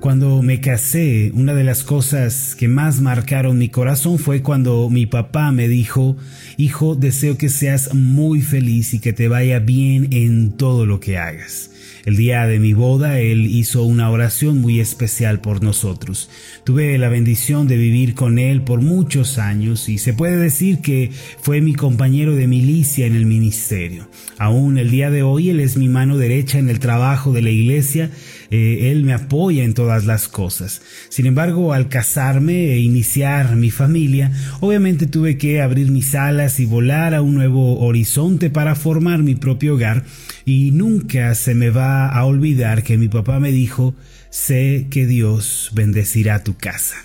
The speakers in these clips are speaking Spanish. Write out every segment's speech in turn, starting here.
Cuando me casé, una de las cosas que más marcaron mi corazón fue cuando mi papá me dijo, hijo, deseo que seas muy feliz y que te vaya bien en todo lo que hagas. El día de mi boda, Él hizo una oración muy especial por nosotros. Tuve la bendición de vivir con Él por muchos años y se puede decir que fue mi compañero de milicia en el ministerio. Aún el día de hoy Él es mi mano derecha en el trabajo de la iglesia eh, Él me apoya en todas las cosas. Sin embargo, al casarme e iniciar mi familia, obviamente tuve que abrir mis alas y volar a un nuevo horizonte para formar mi propio hogar y nunca se me va a olvidar que mi papá me dijo, sé que Dios bendecirá tu casa.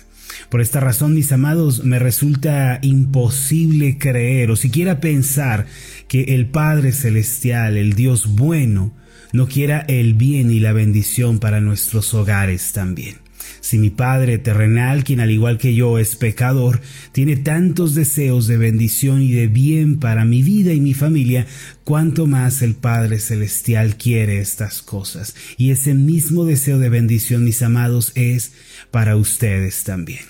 Por esta razón, mis amados, me resulta imposible creer o siquiera pensar que el Padre Celestial, el Dios bueno, no quiera el bien y la bendición para nuestros hogares también. Si mi Padre terrenal, quien al igual que yo es pecador, tiene tantos deseos de bendición y de bien para mi vida y mi familia, cuánto más el Padre celestial quiere estas cosas. Y ese mismo deseo de bendición, mis amados, es para ustedes también.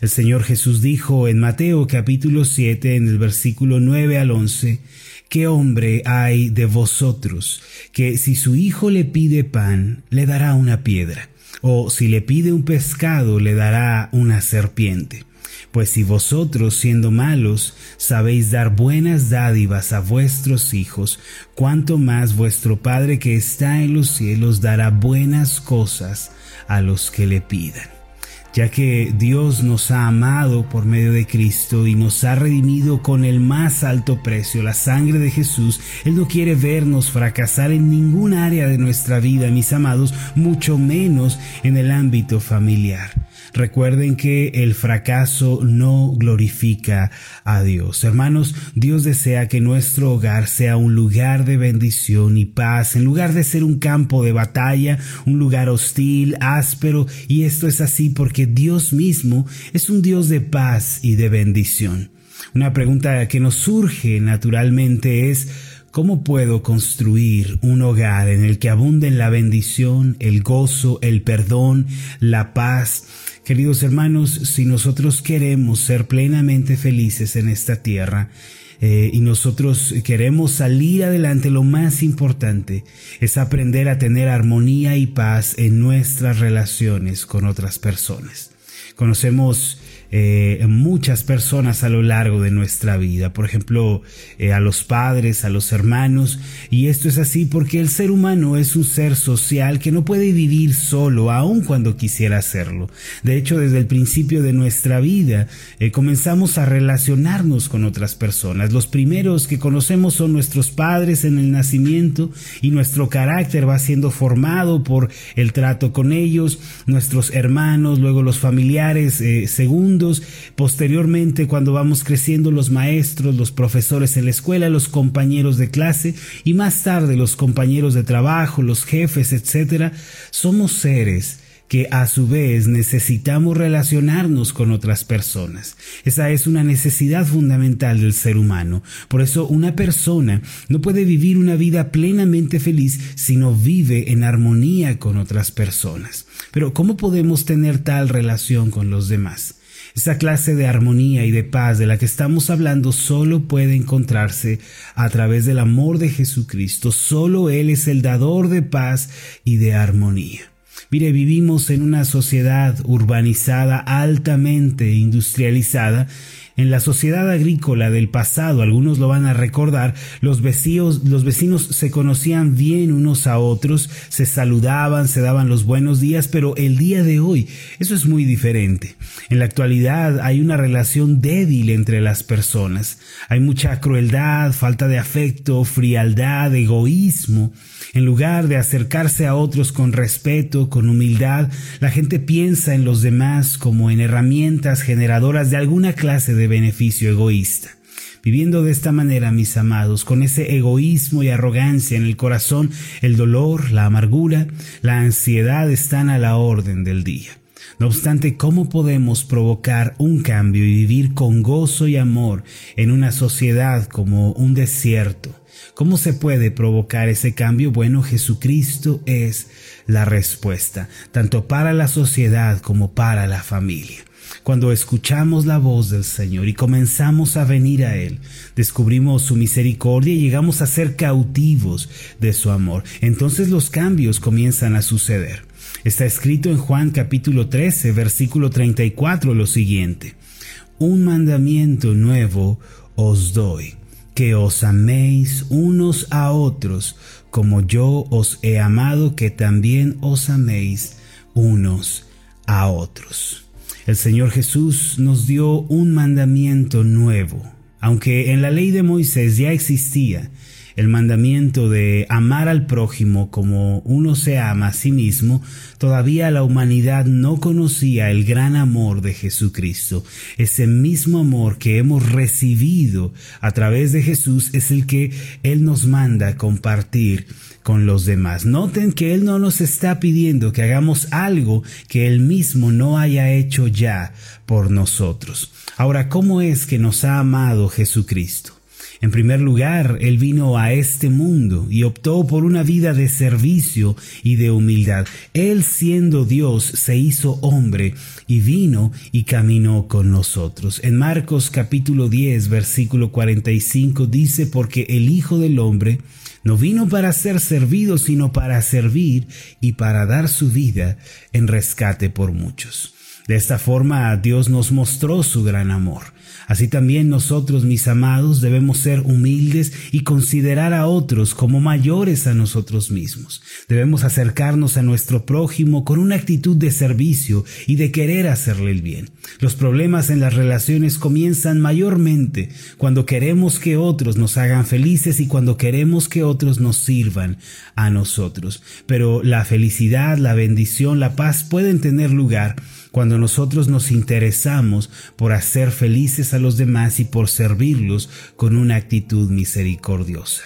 El Señor Jesús dijo en Mateo capítulo 7 en el versículo 9 al 11, ¿Qué hombre hay de vosotros que si su hijo le pide pan, le dará una piedra? o si le pide un pescado le dará una serpiente. Pues si vosotros, siendo malos, sabéis dar buenas dádivas a vuestros hijos, cuánto más vuestro Padre que está en los cielos dará buenas cosas a los que le pidan ya que Dios nos ha amado por medio de Cristo y nos ha redimido con el más alto precio, la sangre de Jesús, Él no quiere vernos fracasar en ningún área de nuestra vida, mis amados, mucho menos en el ámbito familiar. Recuerden que el fracaso no glorifica a Dios. Hermanos, Dios desea que nuestro hogar sea un lugar de bendición y paz, en lugar de ser un campo de batalla, un lugar hostil, áspero, y esto es así porque Dios mismo es un Dios de paz y de bendición. Una pregunta que nos surge naturalmente es, ¿Cómo puedo construir un hogar en el que abunden la bendición, el gozo, el perdón, la paz? Queridos hermanos, si nosotros queremos ser plenamente felices en esta tierra, eh, y nosotros queremos salir adelante, lo más importante es aprender a tener armonía y paz en nuestras relaciones con otras personas. Conocemos eh, muchas personas a lo largo de nuestra vida, por ejemplo, eh, a los padres, a los hermanos, y esto es así porque el ser humano es un ser social que no puede vivir solo, aun cuando quisiera hacerlo. De hecho, desde el principio de nuestra vida eh, comenzamos a relacionarnos con otras personas. Los primeros que conocemos son nuestros padres en el nacimiento y nuestro carácter va siendo formado por el trato con ellos, nuestros hermanos, luego los familiares, segundo posteriormente cuando vamos creciendo los maestros, los profesores en la escuela, los compañeros de clase y más tarde los compañeros de trabajo, los jefes, etcétera, somos seres que a su vez necesitamos relacionarnos con otras personas. Esa es una necesidad fundamental del ser humano. Por eso una persona no puede vivir una vida plenamente feliz si no vive en armonía con otras personas. Pero ¿cómo podemos tener tal relación con los demás? Esa clase de armonía y de paz de la que estamos hablando solo puede encontrarse a través del amor de Jesucristo. Solo Él es el dador de paz y de armonía. Mire, vivimos en una sociedad urbanizada, altamente industrializada, en la sociedad agrícola del pasado, algunos lo van a recordar, los vecinos, los vecinos se conocían bien unos a otros, se saludaban, se daban los buenos días, pero el día de hoy eso es muy diferente. En la actualidad hay una relación débil entre las personas. Hay mucha crueldad, falta de afecto, frialdad, egoísmo. En lugar de acercarse a otros con respeto, con humildad, la gente piensa en los demás como en herramientas generadoras de alguna clase de beneficio egoísta. Viviendo de esta manera, mis amados, con ese egoísmo y arrogancia en el corazón, el dolor, la amargura, la ansiedad están a la orden del día. No obstante, ¿cómo podemos provocar un cambio y vivir con gozo y amor en una sociedad como un desierto? ¿Cómo se puede provocar ese cambio? Bueno, Jesucristo es la respuesta, tanto para la sociedad como para la familia. Cuando escuchamos la voz del Señor y comenzamos a venir a Él, descubrimos su misericordia y llegamos a ser cautivos de su amor. Entonces los cambios comienzan a suceder. Está escrito en Juan capítulo 13, versículo 34 lo siguiente. Un mandamiento nuevo os doy, que os améis unos a otros, como yo os he amado, que también os améis unos a otros. El Señor Jesús nos dio un mandamiento nuevo, aunque en la ley de Moisés ya existía el mandamiento de amar al prójimo como uno se ama a sí mismo, todavía la humanidad no conocía el gran amor de Jesucristo. Ese mismo amor que hemos recibido a través de Jesús es el que Él nos manda compartir con los demás. Noten que Él no nos está pidiendo que hagamos algo que Él mismo no haya hecho ya por nosotros. Ahora, ¿cómo es que nos ha amado Jesucristo? En primer lugar, Él vino a este mundo y optó por una vida de servicio y de humildad. Él siendo Dios se hizo hombre y vino y caminó con nosotros. En Marcos capítulo 10 versículo 45 dice, porque el Hijo del Hombre no vino para ser servido, sino para servir y para dar su vida en rescate por muchos. De esta forma Dios nos mostró su gran amor. Así también nosotros, mis amados, debemos ser humildes y considerar a otros como mayores a nosotros mismos. Debemos acercarnos a nuestro prójimo con una actitud de servicio y de querer hacerle el bien. Los problemas en las relaciones comienzan mayormente cuando queremos que otros nos hagan felices y cuando queremos que otros nos sirvan a nosotros. Pero la felicidad, la bendición, la paz pueden tener lugar cuando nosotros nos interesamos por hacer felices a los demás y por servirlos con una actitud misericordiosa.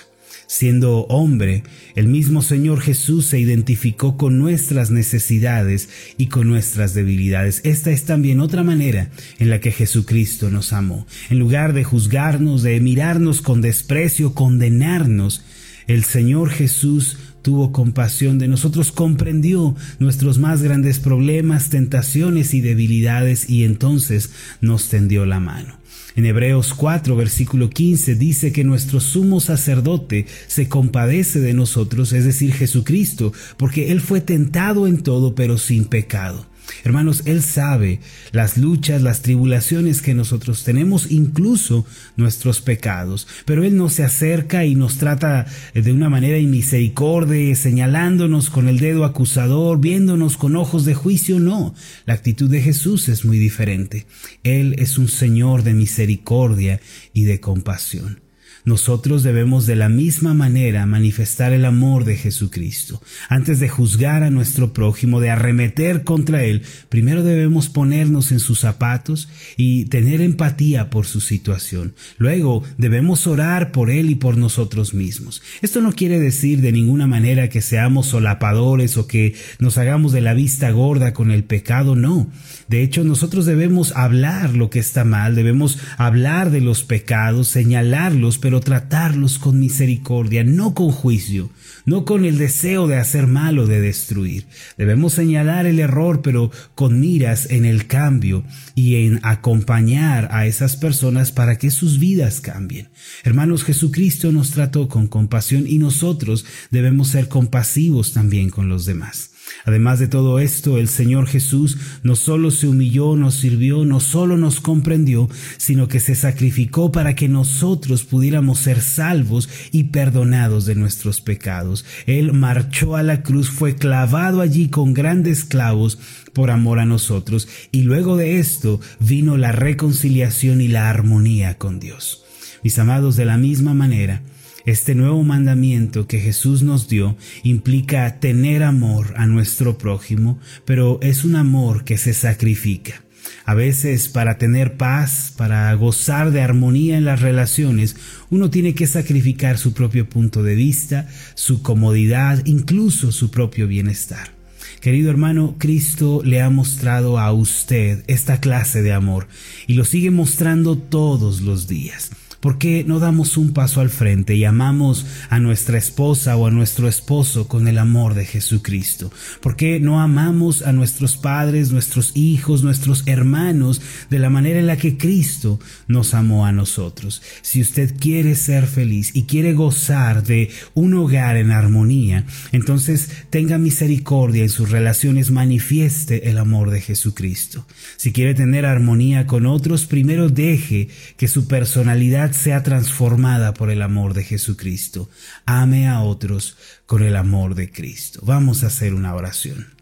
Siendo hombre, el mismo Señor Jesús se identificó con nuestras necesidades y con nuestras debilidades. Esta es también otra manera en la que Jesucristo nos amó. En lugar de juzgarnos, de mirarnos con desprecio, condenarnos, el Señor Jesús tuvo compasión de nosotros, comprendió nuestros más grandes problemas, tentaciones y debilidades y entonces nos tendió la mano. En Hebreos 4, versículo 15 dice que nuestro sumo sacerdote se compadece de nosotros, es decir, Jesucristo, porque Él fue tentado en todo, pero sin pecado. Hermanos, Él sabe las luchas, las tribulaciones que nosotros tenemos, incluso nuestros pecados, pero Él no se acerca y nos trata de una manera inmisericordia, señalándonos con el dedo acusador, viéndonos con ojos de juicio, no. La actitud de Jesús es muy diferente. Él es un Señor de misericordia y de compasión. Nosotros debemos de la misma manera manifestar el amor de Jesucristo. Antes de juzgar a nuestro prójimo, de arremeter contra él, primero debemos ponernos en sus zapatos y tener empatía por su situación. Luego debemos orar por él y por nosotros mismos. Esto no quiere decir de ninguna manera que seamos solapadores o que nos hagamos de la vista gorda con el pecado, no. De hecho, nosotros debemos hablar lo que está mal, debemos hablar de los pecados, señalarlos, pero tratarlos con misericordia, no con juicio, no con el deseo de hacer mal o de destruir. Debemos señalar el error, pero con miras en el cambio y en acompañar a esas personas para que sus vidas cambien. Hermanos, Jesucristo nos trató con compasión y nosotros debemos ser compasivos también con los demás. Además de todo esto, el Señor Jesús no solo se humilló, nos sirvió, no solo nos comprendió, sino que se sacrificó para que nosotros pudiéramos ser salvos y perdonados de nuestros pecados. Él marchó a la cruz, fue clavado allí con grandes clavos por amor a nosotros, y luego de esto vino la reconciliación y la armonía con Dios. Mis amados, de la misma manera, este nuevo mandamiento que Jesús nos dio implica tener amor a nuestro prójimo, pero es un amor que se sacrifica. A veces para tener paz, para gozar de armonía en las relaciones, uno tiene que sacrificar su propio punto de vista, su comodidad, incluso su propio bienestar. Querido hermano, Cristo le ha mostrado a usted esta clase de amor y lo sigue mostrando todos los días. ¿Por qué no damos un paso al frente y amamos a nuestra esposa o a nuestro esposo con el amor de Jesucristo? ¿Por qué no amamos a nuestros padres, nuestros hijos, nuestros hermanos de la manera en la que Cristo nos amó a nosotros? Si usted quiere ser feliz y quiere gozar de un hogar en armonía, entonces tenga misericordia en sus relaciones, manifieste el amor de Jesucristo. Si quiere tener armonía con otros, primero deje que su personalidad sea transformada por el amor de Jesucristo. Ame a otros con el amor de Cristo. Vamos a hacer una oración.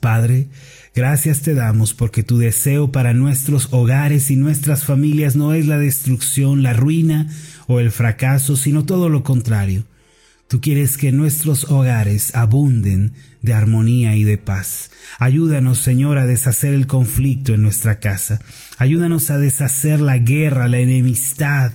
Padre, gracias te damos porque tu deseo para nuestros hogares y nuestras familias no es la destrucción, la ruina o el fracaso, sino todo lo contrario. Tú quieres que nuestros hogares abunden de armonía y de paz. Ayúdanos, Señor, a deshacer el conflicto en nuestra casa. Ayúdanos a deshacer la guerra, la enemistad,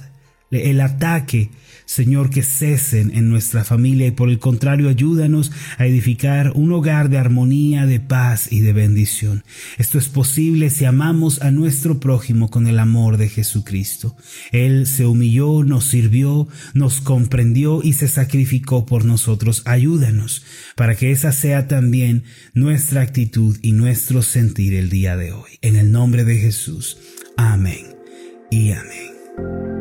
el ataque Señor, que cesen en nuestra familia y por el contrario ayúdanos a edificar un hogar de armonía, de paz y de bendición. Esto es posible si amamos a nuestro prójimo con el amor de Jesucristo. Él se humilló, nos sirvió, nos comprendió y se sacrificó por nosotros. Ayúdanos para que esa sea también nuestra actitud y nuestro sentir el día de hoy. En el nombre de Jesús. Amén y amén.